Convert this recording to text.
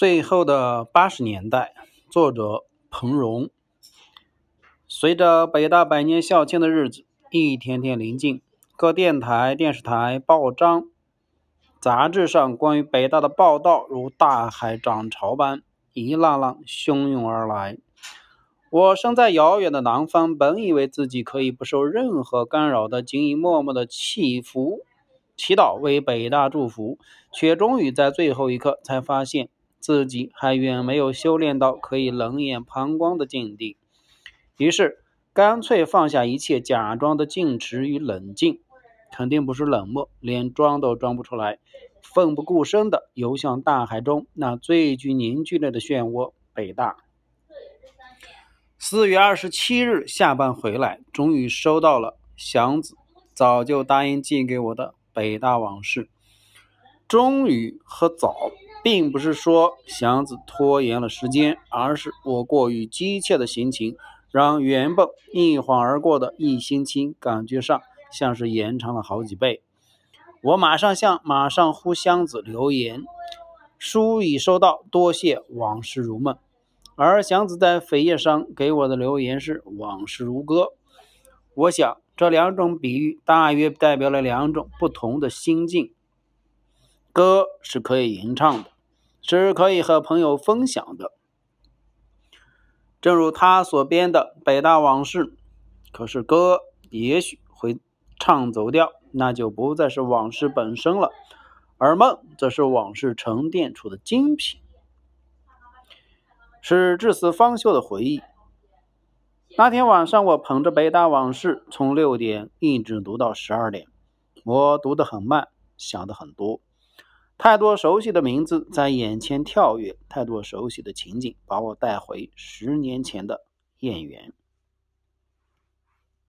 最后的八十年代，作者彭荣。随着北大百年校庆的日子一天天临近，各电台、电视台、报章、杂志上关于北大的报道如大海涨潮般一浪浪汹涌而来。我生在遥远的南方，本以为自己可以不受任何干扰的，仅以默默的祈福、祈祷为北大祝福，却终于在最后一刻才发现。自己还远没有修炼到可以冷眼旁观的境地，于是干脆放下一切，假装的矜持与冷静，肯定不是冷漠，连装都装不出来，奋不顾身的游向大海中那最具凝聚力的漩涡——北大。四月二十七日下班回来，终于收到了祥子早就答应寄给我的《北大往事》，终于和早。并不是说祥子拖延了时间，而是我过于急切的心情，让原本一晃而过的一星期，感觉上像是延长了好几倍。我马上向马上呼箱子留言，书已收到，多谢往事如梦。而祥子在扉页上给我的留言是往事如歌。我想这两种比喻大约代表了两种不同的心境。歌是可以吟唱的，是可以和朋友分享的，正如他所编的《北大往事》。可是歌也许会唱走调，那就不再是往事本身了，而梦则是往事沉淀出的精品，是至死方休的回忆。那天晚上，我捧着《北大往事》，从六点一直读到十二点。我读得很慢，想的很多。太多熟悉的名字在眼前跳跃，太多熟悉的情景把我带回十年前的燕园。